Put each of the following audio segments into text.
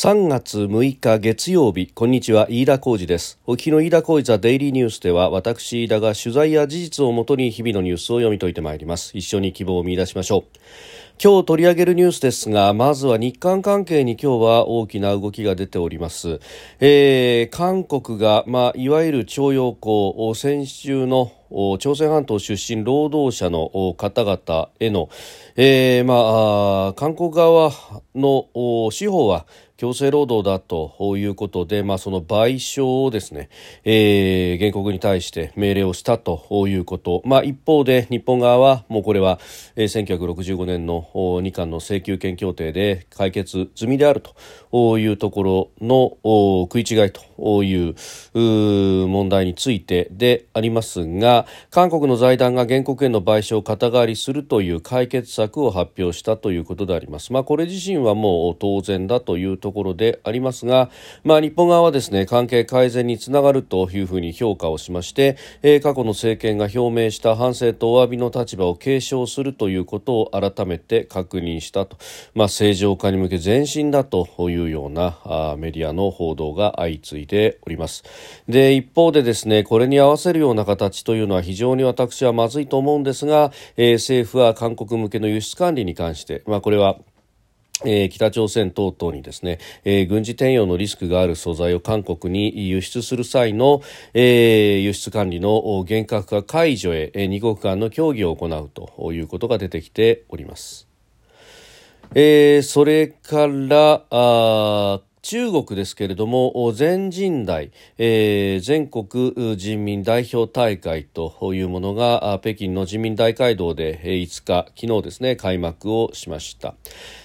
3月6日月曜日こんにちは飯田浩二です。お聞きの飯田浩二ザデイリーニュースでは私飯田が取材や事実をもとに日々のニュースを読み解いてまいります。一緒に希望を見出しましょう。今日取り上げるニュースですがまずは日韓関係に今日は大きな動きが出ております、えー、韓国が、まあ、いわゆる徴用工先週の朝鮮半島出身労働者の方々への、えーまあ、韓国側の司法は強制労働だということで、まあ、その賠償をですね、えー、原告に対して命令をしたということ、まあ、一方で日本側はもうこれは、えー、1965年の日韓の請求権協定で解決済みであるというところの食い違いという問題についてでありますが韓国の財団が原告への賠償を肩代わりするという解決策を発表したということであります。まあ、これ自身はもう当然だというところでありますが、まあ、日本側はですね関係改善につながるというふうに評価をしまして、えー、過去の政権が表明した反省とお詫びの立場を継承するということを改めて確認したと、まあ、正常化に向け前進だというようなあメディアの報道が相次いでおりますで一方でですねこれに合わせるような形というのは非常に私はまずいと思うんですが、えー、政府は韓国向けの輸出管理に関して、まあ、これはえー、北朝鮮等々にですね、えー、軍事転用のリスクがある素材を韓国に輸出する際の、えー、輸出管理の厳格化解除へ、えー、二国間の協議を行うということが出てきております。えー、それからあ中国ですけれども全人代、えー、全国人民代表大会というものが北京の人民大会堂で5日昨日ですね開幕をしました。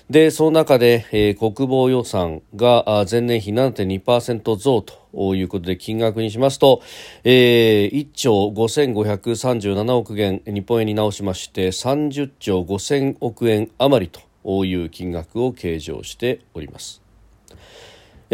でその中で、えー、国防予算が前年比7.2%増ということで金額にしますと、えー、1兆5537億元日本円に直しまして30兆5000億円余りという金額を計上しております。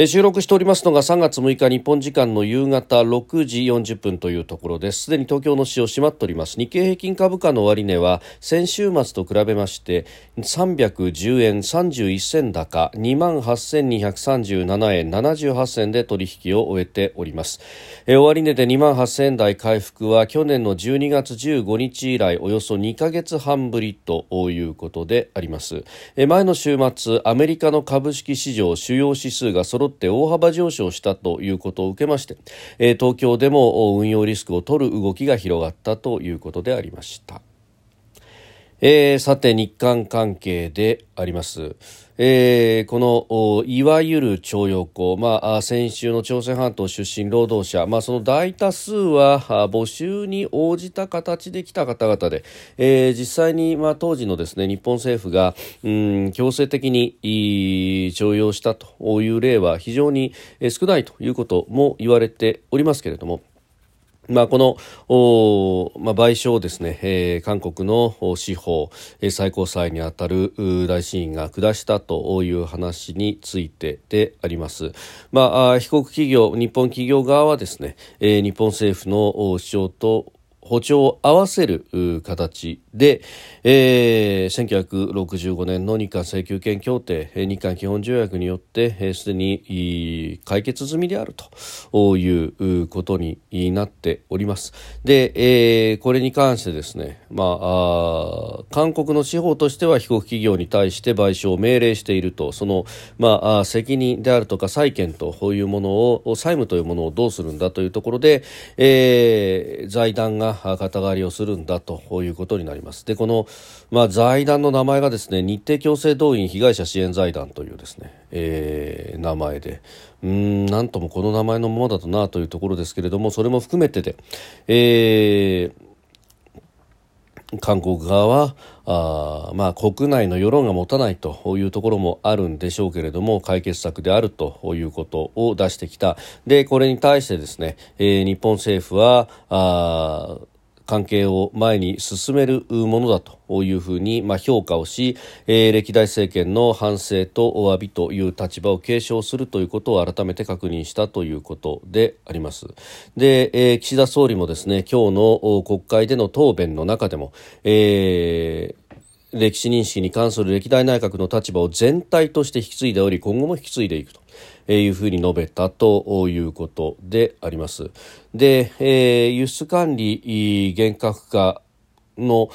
収録しておりますのが3月6日日本時間の夕方6時40分というところです。すでに東京の市場閉まっております。日経平均株価の終値は先週末と比べまして310円31銭高2万8237円78銭で取引を終えております。終値で2万8000円台回復は去年の12月15日以来およそ2ヶ月半ぶりということであります。前の週末アメリカの株式市場主要指数が揃って大幅上昇したということを受けまして、東京でも運用リスクを取る動きが広がったということでありました。えー、さて日韓関係であります。えー、このいわゆる徴用工、まあ、先週の朝鮮半島出身労働者、まあ、その大多数は募集に応じた形で来た方々で、えー、実際に、まあ、当時のですね日本政府が、うん、強制的に徴用したという例は非常に少ないということも言われておりますけれども。まあ、この、まあ、賠償をですね、えー、韓国の司法、最高裁にあたる大審院が下したという話についてであります。まあ、被告企業、日本企業側はですね、えー、日本政府の主張と歩調を合わせる形で、えー、1965年の日韓請求権協定日韓基本条約によってすで、に解決済みであるということになっております。で、えー、これに関してですね、まあ、韓国の司法としては被告企業に対して賠償を命令しているとその、まあ、責任であるとか債権というものを債務というものをどうするんだというところで、えー、財団が肩代わりをするんだということになります。でこの、まあ、財団の名前がですね日程強制動員被害者支援財団というですね、えー、名前でうんなんともこの名前のままだとなというところですけれどもそれも含めてで、えー韓国側はあ、まあ、国内の世論が持たないというところもあるんでしょうけれども解決策であるということを出してきた。でこれに対してですね、えー、日本政府はあ関係を前に進めるものだというふうに、まあ、評価をし、えー、歴代政権の反省とお詫びという立場を継承するということを改めて確認したということであります。で、えー、岸田総理もですね今日の国会での答弁の中でも、えー歴史認識に関する歴代内閣の立場を全体として引き継いでおり今後も引き継いでいくというふうに述べたということであります。で、えー、輸出管理厳格化の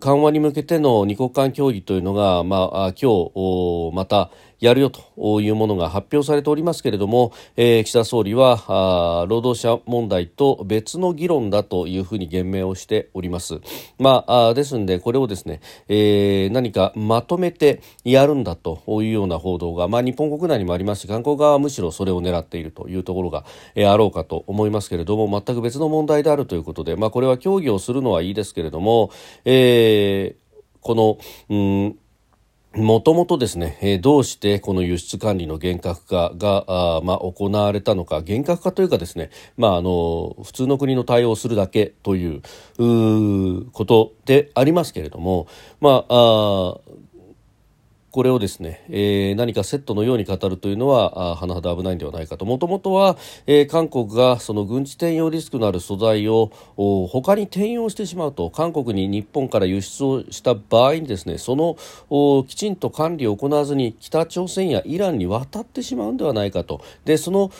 緩和に向けての二国間協議というのが、まあ、今日またやるよというものが発表されておりますけれども、えー、岸田総理は労働者問題と別の議論だというふうに言明をしております。まあ、ですのでこれをですね、えー、何かまとめてやるんだというような報道が、まあ、日本国内にもありますし韓国側はむしろそれを狙っているというところが、えー、あろうかと思いますけれども全く別の問題であるということで、まあ、これは協議をするのはいいですけれども、えー、この、うんもともとですね、えー、どうしてこの輸出管理の厳格化が、まあ、行われたのか厳格化というかですね、まあ、あの普通の国の対応をするだけということでありますけれども、まあ、あこれをですね、えー、何かセットのように語るというのは甚だ危ないんではないかと。もともとは、えー、韓国がその軍事転用リスクのある素材を他に転用してしまうと韓国に日本から輸出をした場合にですねそのきちんと管理を行わずに北朝鮮やイランに渡ってしまうんではないかと。でその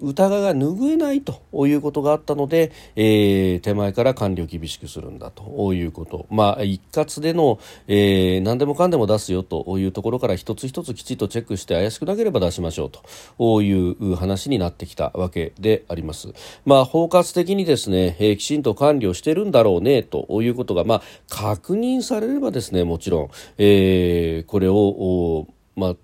疑いが拭えないということがあったので、えー、手前から管理を厳しくするんだということ。まあ一括での、えー、何でもかんでも出すよというところから一つ一つきちっとチェックして怪しくなければ出しましょうという話になってきたわけであります。まあ、包括的にですね、えー、きちんと管理をしてるんだろうねということが、まあ、確認されればですね、もちろん、えー、これを、ま、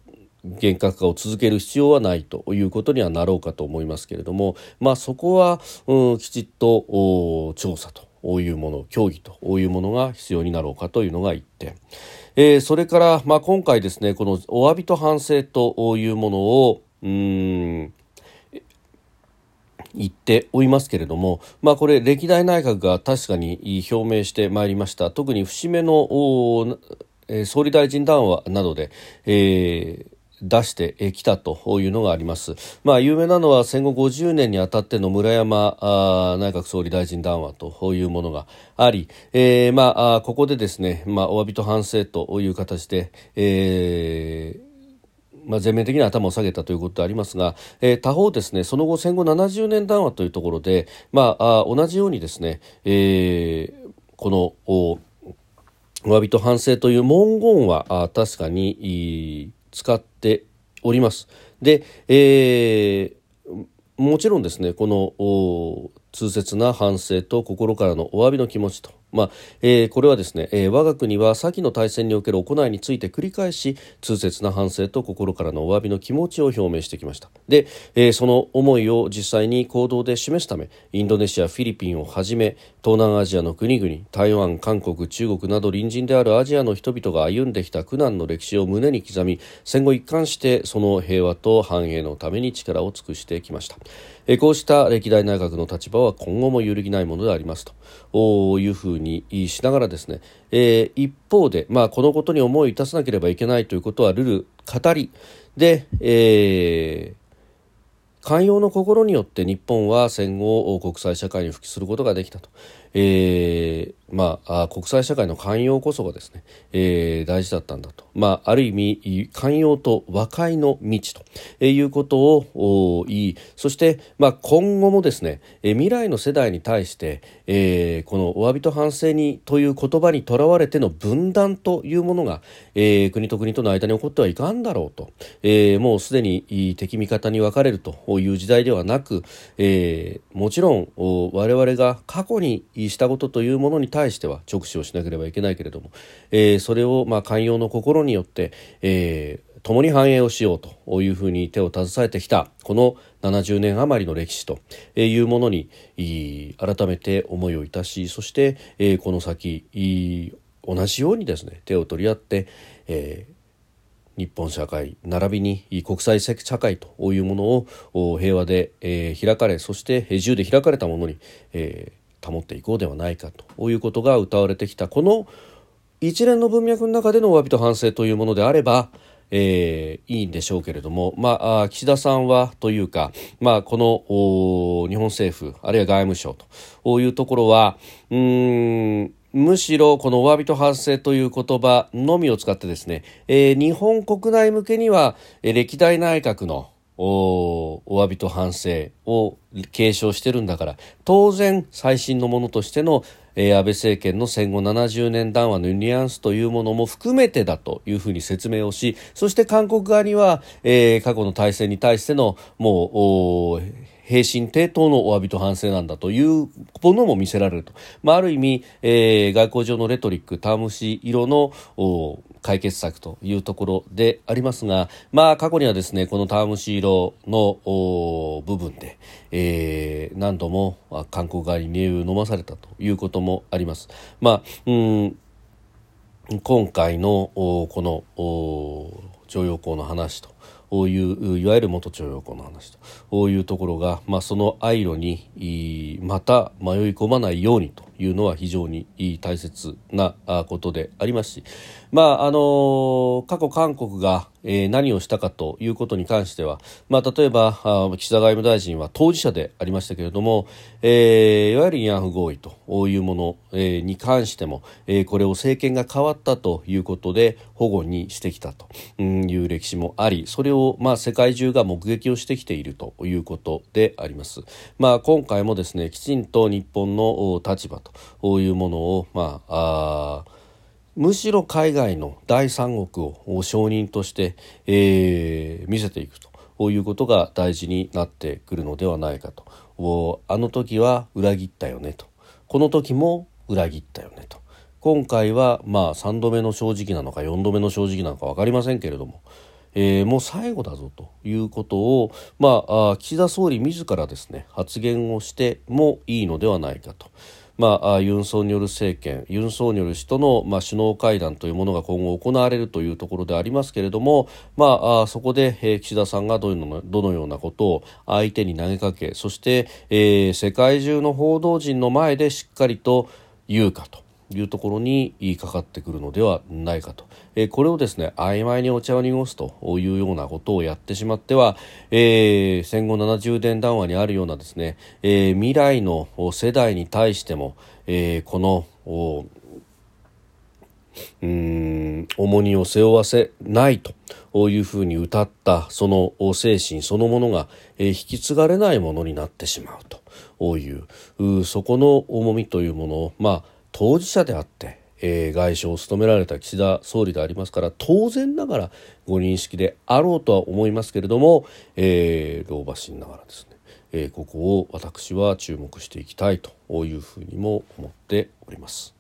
厳格化を続ける必要はないということにはなろうかと思いますけれども、まあ、そこは、うん、きちっと調査というもの協議というものが必要になろうかというのが1点。えー、それから、まあ、今回ですねこのお詫びと反省というものをうん言っておりますけれども、まあ、これ歴代内閣が確かに表明してまいりました。特に節目の総理大臣談話などで、えー出してきたというのがあります。まあ、有名なのは戦後50年にあたっての村山内閣総理大臣談話というものがあり、えー、まあ、ここでですね、まあ、お詫びと反省という形で、えーまあ、全面的に頭を下げたということでありますが、えー、他方ですねその後戦後70年談話というところで、まあ、あ同じようにですね、えー、このお詫びと反省という文言はあ確かに使っております。で、えー、もちろんですねこの痛切な反省と心からのお詫びの気持ちとまあえー、これはですね、えー、我が国は先の大戦における行いについて繰り返し痛切な反省と心からのお詫びの気持ちを表明してきました。で、えー、その思いを実際に行動で示すためインドネシアフィリピンをはじめ東南アジアの国々台湾韓国中国など隣人であるアジアの人々が歩んできた苦難の歴史を胸に刻み戦後一貫してその平和と繁栄のために力を尽くしてきました、えー、こうした歴代内閣の立場は今後も揺るぎないものでありますと。いうふうににしながらですね、えー、一方で、まあ、このことに思いを致さなければいけないということはルル語り。で、えー、寛容の心によって日本は戦後国際社会に復帰することができたと、えー、まあ、国際社会の寛容こそがですね、えー、大事だったんだと、まあ、ある意味寛容と和解の道ということを言いそして、まあ、今後もですね未来の世代に対して、えー、このお詫びと反省にという言葉にとらわれての分断というものが、えー、国と国との間に起こってはいかんだろうと、えー、もうすでに敵味方に分かれるという時代ではなく、えー、もちろん我々が過去にしたことというものに対対しては直視をしなければいけないけれども、えー、それをまあ寛容の心によって、えー、共に繁栄をしようというふうに手を携えてきたこの70年余りの歴史というものに改めて思いをいたしそして、えー、この先同じようにですね手を取り合って、えー日本社会並びに国際社会というものを平和で、えー、開かれそして自由で開かれたものに、え保っていこうではないかということが謳われてきたこの一連の文脈の中でのお詫びと反省というものであれば、えー、いいんでしょうけれども、まあ、岸田さんはというか、まあ、この日本政府あるいは外務省というところはうんむしろこのお詫びと反省という言葉のみを使ってですね、えー、日本国内向けには、え、歴代内閣のおお詫びと反省を継承してるんだから。当然最新のものとしての、えー、安倍政権の戦後70年談話のニュアンスというものも含めてだというふうに説明をしそして韓国側には、えー、過去の体制に対してのもう平身低頭のお詫びと反省なんだというものも見せられると、まあ、ある意味、えー、外交上のレトリックタームシ色の解決策というところでありますが、まあ、過去にはですねこのタームシ色の部分で、えー、何度も韓国側に煮えを飲まされたということもあります。まあうん今回のこの徴用工の話とういういわゆる元徴用工の話とこういうところが、まあ、その愛路にまた迷い込まないようにと。いうのは非常に大切なことでありますし、まああの過去韓国が、え、何をしたかということに関しては、まあ、例えば岸田外務大臣は当事者でありましたけれども、えー、いわゆる慰安婦合意というもの、え、に関しても、え、これを政権が変わったということで保護にしてきたという歴史もありそれを、まあ、世界中が目撃をしてきているということであります。まあ、今回もですねきちんと日本の立場というものを、まあ、あむしろ海外の第三国を承認として、えー、見せていくということが大事になってくるのではないかと。あの時は裏切ったよねと。この時も裏切ったよねと。今回はまあ3度目の正直なのか4度目の正直なのか分かりませんけれども、えー、もう最後だぞということを、まあ、岸田総理自らですね発言をしてもいいのではないかと。まあ、ユン・ソンニョル政権ユン・ソンニョル氏との、まあ、首脳会談というものが今後行われるというところでありますけれども、まあ、そこで、えー、岸田さんがどのどのようなことを相手に投げかけそして、えー、世界中の報道陣の前でしっかりと言うかと。いうところに言いかかってくるのではないかと、え、これをですね曖昧にお茶を濁すというようなことをやってしまっては、えー、戦後70年談話にあるようなですね、えー、未来の世代に対しても、えー、このうん重荷を背負わせないというふうに歌ったその精神そのものが、え、引き継がれないものになってしまうというそこの重みというものをまあ当事者であって、えー、外相を務められた岸田総理でありますから当然ながらご認識であろうとは思いますけれども、えー、老婆心ながらですね、えー、ここを私は注目していきたいというふうにも思っております。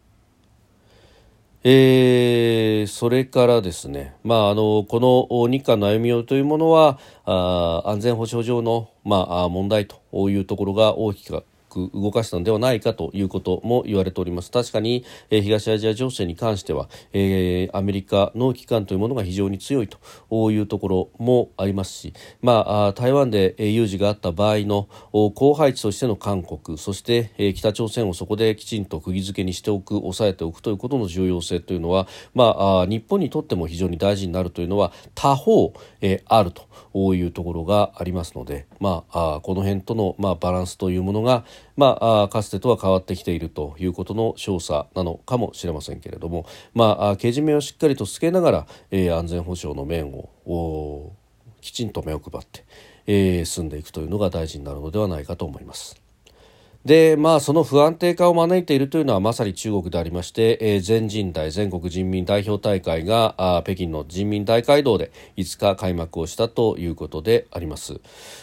えー、それからですね、まあ、あのこの日韓の歩み寄りというものはあ安全保障上の、まあ、問題というところが大きくく動かしたのではないかということも言われております。確かに、えー、東アジア情勢に関しては、えー、アメリカの機関というものが非常に強いというところもありますし、まあ、台湾で有事があった場合の後輩地としての韓国そして、えー、北朝鮮をそこできちんと釘付けにしておく抑えておくということの重要性というのは、まあ、日本にとっても非常に大事になるというのは他方、えー、あるというところがありますので、まあ、この辺との、まあ、バランスというものが、まあ、かつてとは変わってきているということの証左なのかもしれませんけれども、まあ、けじめをしっかりとつけながら、えー、安全保障の面をきちんと目を配って、えー、進んでいくというのが大事になるのではないかと思います。でまあその不安定化を招いているというのはまさに中国でありまして、えー、全人代全国人民代表大会があ北京の人民大会堂で5日開幕をしたということであります。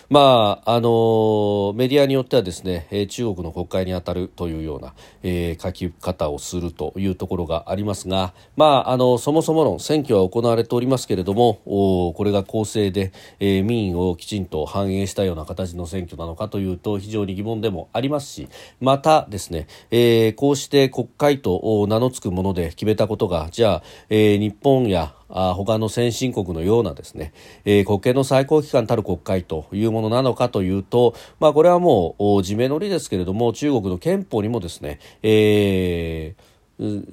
まああのー、メディアによってはですね、えー、中国の国会に当たるというような、えー、書き方をするというところがありますが、まああのそもそもの選挙は行われておりますけれども、おこれが公正で、えー、民意をきちんと反映したような形の選挙なのかというと非常に疑問でもありますしまたですね、えー、こうして国会と名の付くもので決めたことがじゃあ、えー、日本やあ他の先進国のようなですね、えー、国権の最高機関たる国会というものなのかというと、まあ、これはもう地名のりですけれども中国の憲法にもですね、えー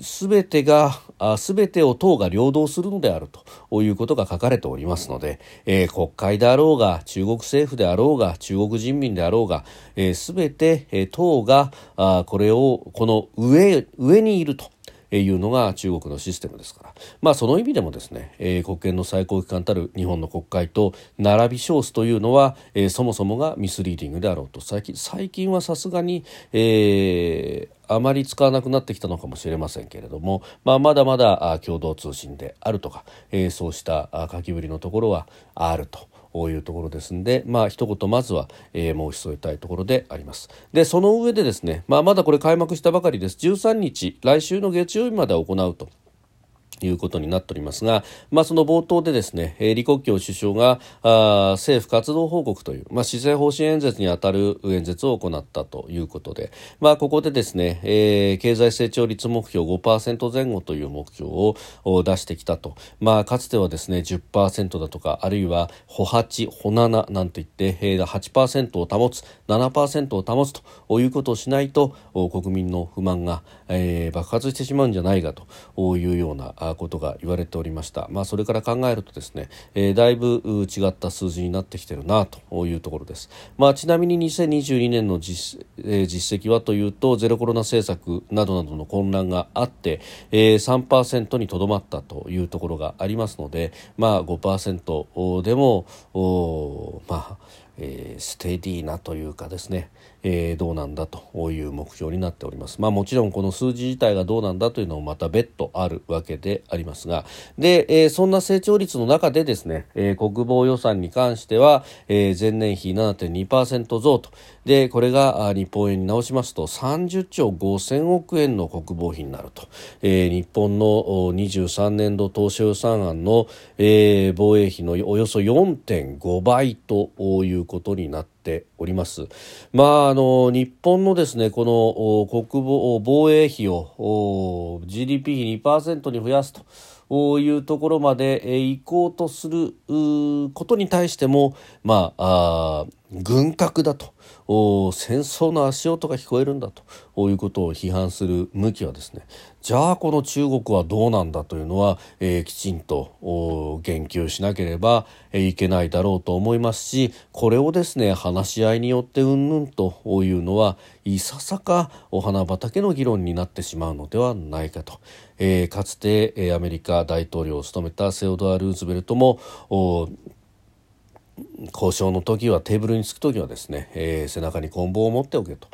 すべてが、すべてを党が領導するのであるということが書かれておりますので、えー、国会であろうが、中国政府であろうが、中国人民であろうが、す、べ、て、えー、党があこれを、この上、上にいると。いうのが中国のシステムですから、まあ、その意味でもですね、えー、国権の最高機関たる日本の国会と並び称すというのは、えー、そもそもがミスリーディングであろうと最近最近はさすがに、えー、あまり使わなくなってきたのかもしれませんけれども、まあ、まだまだ共同通信であるとか、えー、そうした書きぶりのところはあると。こういうところですんで、まあ一言まずは、えー、申し添えたいところであります。で、その上でですね、まあまだこれ開幕したばかりです。13日、来週の月曜日まで行うと。いうことになっておりますが、まあ、その冒頭でですね、えー、李克強首相があ政府活動報告という、まあ、施政方針演説にあたる演説を行ったということで、まあ、ここでですね、えー、経済成長率目標5%前後という目標を出してきたと、まあ、かつてはですね10%だとかあるいは歩8、歩7なんて言って、えー、8%を保つ7%を保つということをしないと国民の不満が、えー、爆発してしまうんじゃないかというようなことが言われておりました、まあ、それから考えるとですね、えー、だいぶ違った数字になってきてるなというところです、まあ、ちなみに2022年の実,、えー、実績はというとゼロコロナ政策などなどの混乱があって、えー、3%にとどまったというところがありますので、まあ5%でもまあえー、ステディーなというかですね、えー、どうなんだという目標になっております。まあもちろんこの数字自体がどうなんだというのもまた別途あるわけでありますが、で、えー、そんな成長率の中でですね、えー、国防予算に関しては、えー、前年比7.2%増と、で、これが日本円に直しますと30兆5000億円の国防費になると、えー、日本の23年度当初予算案の、えー、防衛費のおよそ4.5倍ということになってております。まあ、あの、日本のですね、この国防、防衛費を GDP 比2%に増やすと。いうところまで行こうとすることに対しても、まあ、あ軍拡だと戦争の足音が聞こえるんだということを批判する向きはですねじゃあこの中国はどうなんだというのは、えー、きちんと言及しなければいけないだろうと思いますしこれをですね話し合いによってうんぬんというのはいささかお花畑の議論になってしまうのではないかと、えー、かつてアメリカ大統領を務めたセオドア・ルーズベルトも交渉の時はテーブルにつく時はですね、えー、背中に棍棒を持っておけと。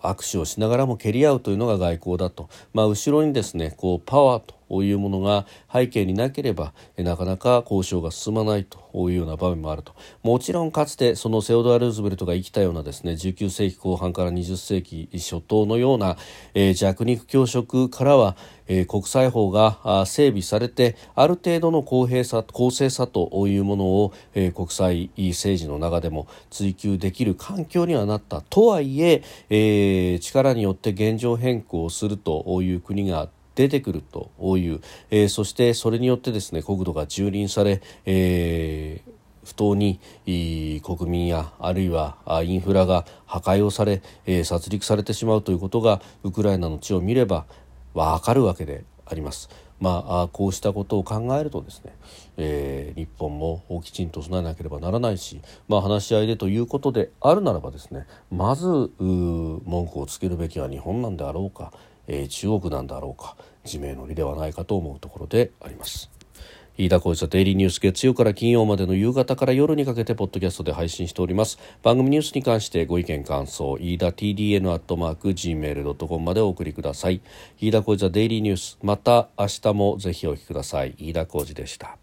握手をしながらも蹴り合うというのが外交だと、まあ、後ろにですねこうパワーというものが背景になければなかなか交渉が進まないというような場面もあると。もちろんかつてそのセオドア・ルーズベルトが生きたようなですね19世紀後半から20世紀初頭のような、えー、弱肉強食からは、え、国際法が整備されてある程度の公平さ公正さというものを、え、国際政治の中でも追求できる環境にはなった。とはいええー、力によって現状変更するという国が出てくるという、えー、そしてそれによってですね国土が蹂躙され、えー不当に国民やあるいはインフラが破壊をされ、え、殺戮されてしまうということがウクライナの地を見ればわかるわけであります。まあ、こうしたことを考えるとですね、えー、日本もきちんと備えなければならないし、まあ、話し合いでということであるならばですねまず文句をつけるべきは日本なんであろうか、えー、中国なんだろうか。自明の理ではないかと思うところであります。飯田浩司デイリーニュース月曜から金曜までの夕方から夜にかけてポッドキャストで配信しております。番組ニュースに関してご意見感想飯田 TDN アットマーク Gmail.com までお送りください。飯田浩司デイリーニュースまた明日もぜひお聞きください。飯田浩司でした。